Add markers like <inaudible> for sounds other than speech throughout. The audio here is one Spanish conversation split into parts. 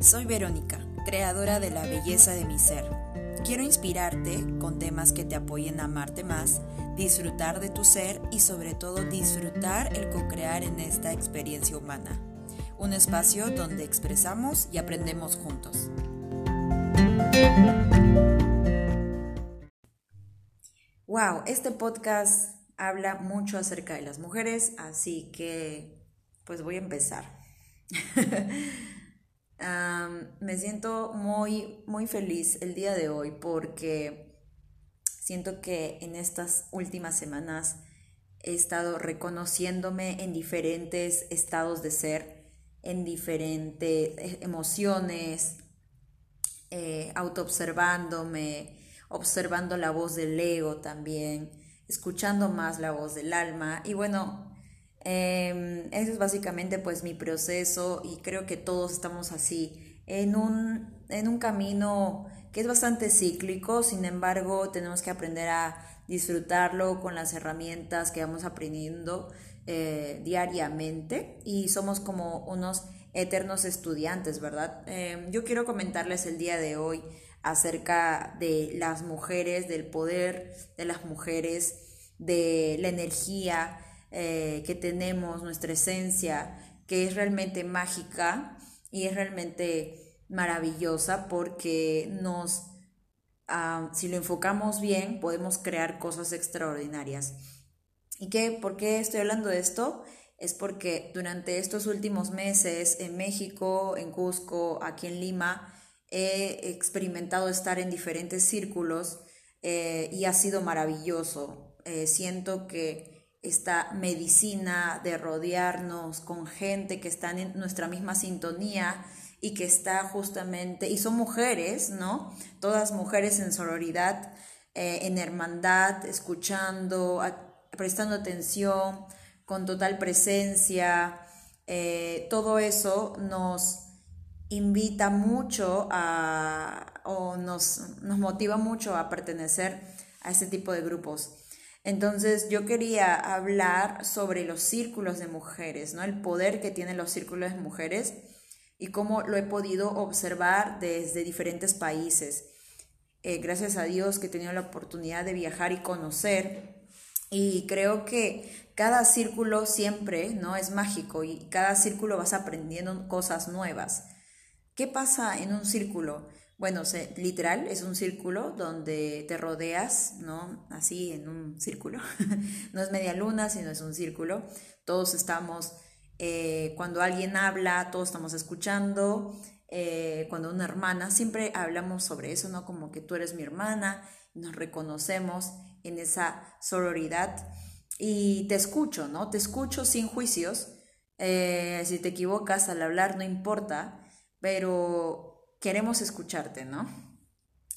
Soy Verónica, creadora de la belleza de mi ser. Quiero inspirarte con temas que te apoyen a amarte más, disfrutar de tu ser y sobre todo disfrutar el co-crear en esta experiencia humana. Un espacio donde expresamos y aprendemos juntos. Wow, este podcast habla mucho acerca de las mujeres, así que pues voy a empezar. <laughs> me siento muy, muy feliz el día de hoy porque siento que en estas últimas semanas he estado reconociéndome en diferentes estados de ser, en diferentes eh, emociones, eh, autoobservándome, observando la voz del ego también, escuchando más la voz del alma. Y bueno, eh, es básicamente pues mi proceso y creo que todos estamos así en un, en un camino que es bastante cíclico, sin embargo tenemos que aprender a disfrutarlo con las herramientas que vamos aprendiendo eh, diariamente y somos como unos eternos estudiantes, ¿verdad? Em, yo quiero comentarles el día de hoy acerca de las mujeres, del poder de las mujeres, de la energía, eh, que tenemos, nuestra esencia, que es realmente mágica y es realmente maravillosa porque nos, ah, si lo enfocamos bien, podemos crear cosas extraordinarias. ¿Y qué? ¿Por qué estoy hablando de esto? Es porque durante estos últimos meses en México, en Cusco, aquí en Lima, he experimentado estar en diferentes círculos eh, y ha sido maravilloso. Eh, siento que esta medicina de rodearnos con gente que está en nuestra misma sintonía y que está justamente, y son mujeres, ¿no? Todas mujeres en sororidad, eh, en hermandad, escuchando, prestando atención, con total presencia. Eh, todo eso nos invita mucho a, o nos, nos motiva mucho a pertenecer a ese tipo de grupos. Entonces yo quería hablar sobre los círculos de mujeres, ¿no? El poder que tienen los círculos de mujeres y cómo lo he podido observar desde diferentes países. Eh, gracias a Dios que he tenido la oportunidad de viajar y conocer. Y creo que cada círculo siempre, ¿no? Es mágico y cada círculo vas aprendiendo cosas nuevas. ¿Qué pasa en un círculo? Bueno, se, literal, es un círculo donde te rodeas, ¿no? Así en un círculo. <laughs> no es media luna, sino es un círculo. Todos estamos, eh, cuando alguien habla, todos estamos escuchando. Eh, cuando una hermana, siempre hablamos sobre eso, ¿no? Como que tú eres mi hermana, nos reconocemos en esa sororidad y te escucho, ¿no? Te escucho sin juicios. Eh, si te equivocas al hablar, no importa, pero queremos escucharte, ¿no?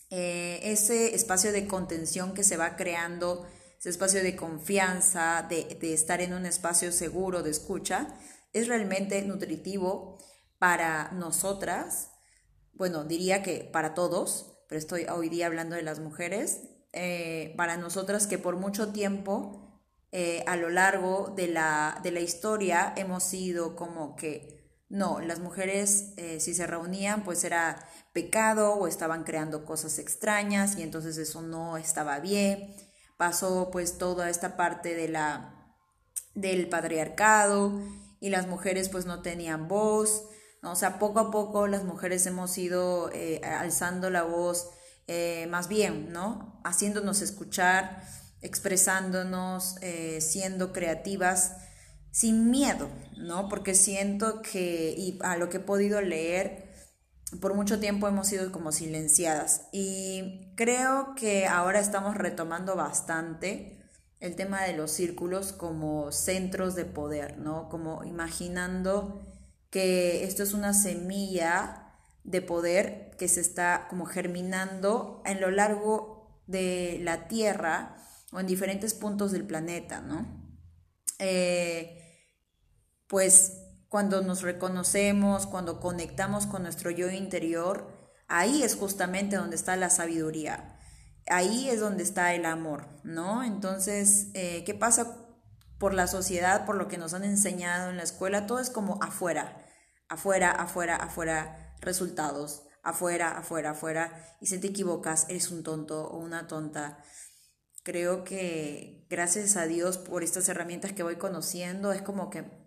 Eh, ese espacio de contención que se va creando, ese espacio de confianza, de, estar en un espacio seguro de escucha, es realmente nutritivo para nosotras, bueno, diría que para todos, pero estoy hoy día hablando de las mujeres, eh, para nosotras que por mucho tiempo eh, a lo largo de la, de la historia hemos sido como que no, las mujeres eh, si se reunían pues era pecado o estaban creando cosas extrañas y entonces eso no estaba bien. Pasó pues toda esta parte de la del patriarcado y las mujeres pues no tenían voz. ¿no? O sea, poco a poco las mujeres hemos ido eh, alzando la voz eh, más bien, ¿no? Haciéndonos escuchar, expresándonos, siendo creativas sin miedo, ¿no? Porque siento que, y a lo que he podido leer, por mucho tiempo hemos sido como silenciadas. Y creo que ahora estamos retomando bastante el tema de los círculos como centros de poder, ¿no? Como imaginando que esto es una semilla de poder que se está como germinando en lo largo de la Tierra o en diferentes puntos del planeta, ¿no? Eh, pues cuando nos reconocemos, cuando conectamos con nuestro yo interior, ahí es justamente donde está la sabiduría, ahí es donde está el amor, ¿no? Entonces, eh, ¿qué pasa por la sociedad, por lo que nos han enseñado en la escuela? Todo es como afuera, afuera, afuera, afuera, resultados afuera, afuera, afuera, y si te equivocas, eres un tonto o una tonta. Creo que gracias a Dios por estas herramientas que voy conociendo, es como que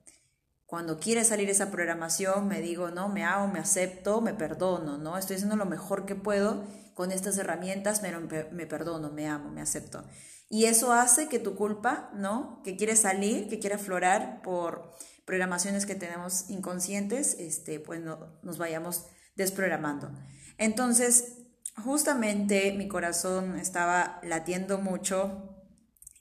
cuando quiere salir esa programación, me digo, no, me hago, me acepto, me perdono, ¿no? Estoy haciendo lo mejor que puedo con estas herramientas, me, me perdono, me amo, me acepto. Y eso hace que tu culpa, ¿no? Que quiere salir, que quiere aflorar por programaciones que tenemos inconscientes, este, pues nos vayamos desprogramando. Entonces, justamente mi corazón estaba latiendo mucho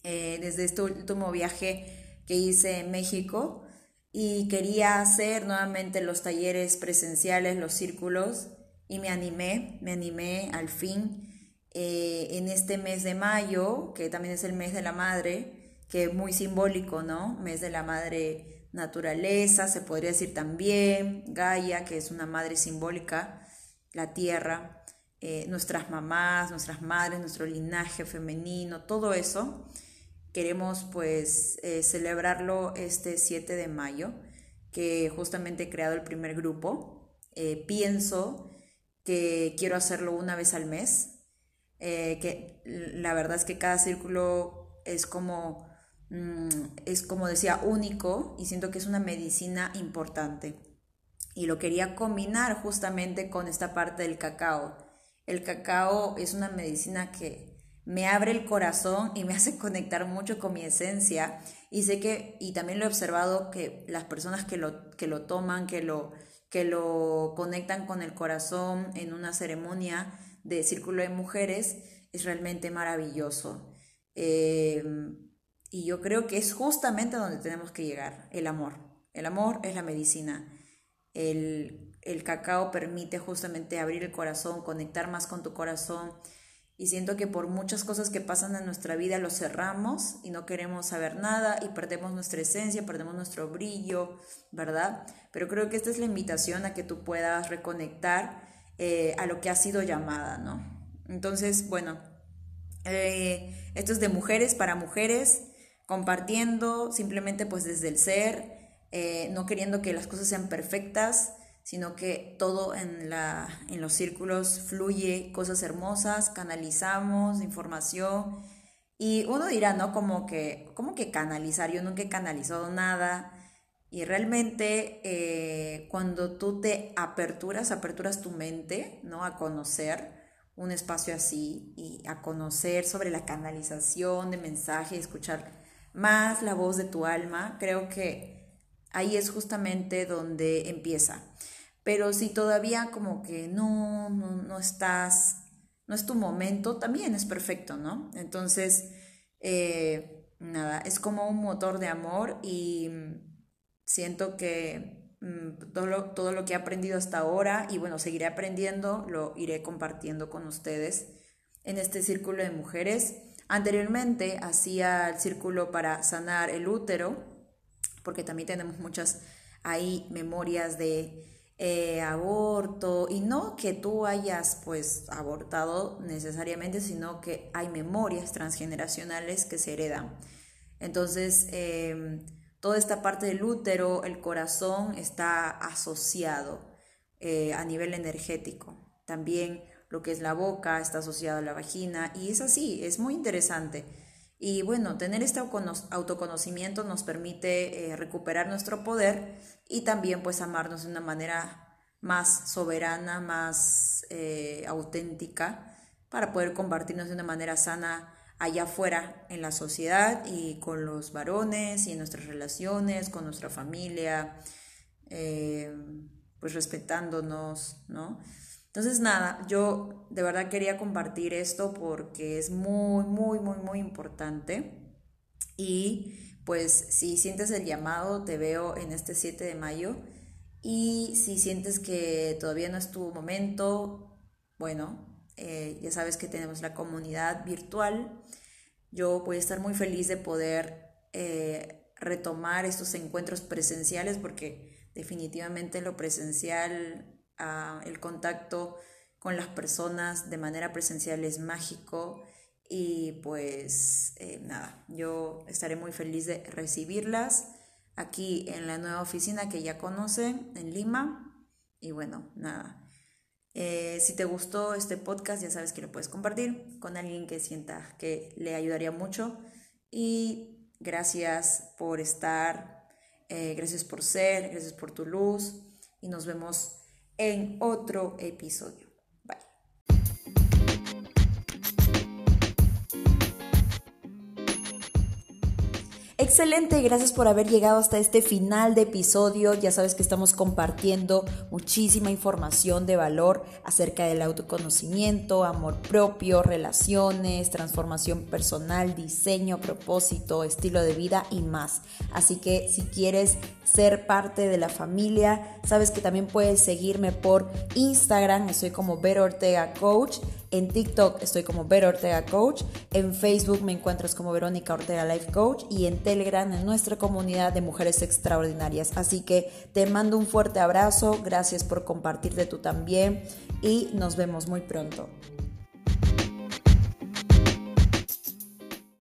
eh, desde este último viaje que hice en México y quería hacer nuevamente los talleres presenciales, los círculos, y me animé, me animé al fin eh, en este mes de mayo, que también es el mes de la madre, que es muy simbólico, ¿no? Mes de la madre naturaleza, se podría decir también, Gaia, que es una madre simbólica, la tierra, eh, nuestras mamás, nuestras madres, nuestro linaje femenino, todo eso. Queremos pues eh, celebrarlo este 7 de mayo, que justamente he creado el primer grupo. Eh, pienso que quiero hacerlo una vez al mes, que la verdad es que cada círculo es como Mm, es como decía único y siento que es una medicina importante. Y lo quería combinar justamente con esta parte del cacao. El cacao es una medicina que me abre el corazón y me <laughs> hace conectar mucho con mi esencia y sé que y también lo he observado que las personas que lo que lo toman, que lo que lo conectan con el corazón en una ceremonia de círculo de mujeres es realmente maravilloso. Eh, y yo creo que es justamente donde tenemos que llegar, el amor. El amor es la medicina. El, el cacao permite justamente abrir el corazón, conectar más con tu corazón. Y siento que por muchas cosas que pasan en nuestra vida lo cerramos y no queremos saber nada y perdemos nuestra esencia, perdemos nuestro brillo, ¿verdad? Pero creo que esta es la invitación a que tú puedas reconectar eh, a lo que ha sido llamada, ¿no? Entonces, bueno, eh, esto es de mujeres para mujeres compartiendo simplemente pues desde el ser, eh, no queriendo que las cosas sean perfectas, sino que todo en, la, en los círculos fluye, cosas hermosas, canalizamos información. Y uno dirá, ¿no? Como que, ¿cómo que canalizar? Yo nunca he canalizado nada. Y realmente eh, cuando tú te aperturas, aperturas tu mente, ¿no? A conocer un espacio así y a conocer sobre la canalización de mensaje, escuchar más la voz de tu alma, creo que ahí es justamente donde empieza. Pero si todavía como que no, no, estás, no es tu momento, también es perfecto, ¿no? Entonces, eh, nada, es como un motor de amor y siento que mm, todo todo lo que he aprendido hasta ahora y bueno, seguiré aprendiendo, lo iré compartiendo con ustedes en este círculo de mujeres Anteriormente hacía el círculo para sanar el útero, porque también tenemos muchas ahí memorias de eh, aborto y no que tú hayas pues abortado necesariamente, sino que hay memorias transgeneracionales que se heredan. Entonces, em, toda esta parte del útero, el corazón está asociado eh, a nivel energético. También lo que es la boca, está asociado a la vagina y es así, es muy interesante. Y bueno, tener este autoconocimiento nos permite eh, recuperar nuestro poder y también pues amarnos de una manera más soberana, más eh, auténtica, para poder compartirnos de una manera sana allá afuera en la sociedad y con los varones y en nuestras relaciones, con nuestra familia, eh, pues respetándonos, ¿no? Entonces, nada, yo de verdad quería compartir esto porque es muy, muy, muy, muy importante. Y pues si sientes el llamado, te veo en este 7 de mayo. Y si sientes que todavía no es tu momento, bueno, eh, ya sabes que tenemos la comunidad virtual. Yo voy a estar muy feliz de poder eh, retomar estos encuentros presenciales porque definitivamente lo presencial el contacto con las personas de manera presencial es mágico y pues eh, nada, yo estaré muy feliz de recibirlas aquí en la nueva oficina que ya conocen en Lima y bueno, nada. Eh, si te gustó este podcast, ya sabes que lo puedes compartir con alguien que sienta que le ayudaría mucho. Y gracias por estar, eh, gracias por ser, gracias por tu luz. Y nos vemos en otro episodio. Excelente, gracias por haber llegado hasta este final de episodio. Ya sabes que estamos compartiendo muchísima información de valor acerca del autoconocimiento, amor propio, relaciones, transformación personal, diseño, propósito, estilo de vida y más. Así que si quieres ser parte de la familia, sabes que también puedes seguirme por Instagram, estoy como Vero Ortega Coach. En TikTok estoy como Vero Ortega Coach. En Facebook me encuentras como Verónica Ortega Life Coach. Y en Telegram en nuestra comunidad de mujeres extraordinarias. Así que te mando un fuerte abrazo. Gracias por compartirte tú también. Y nos vemos muy pronto.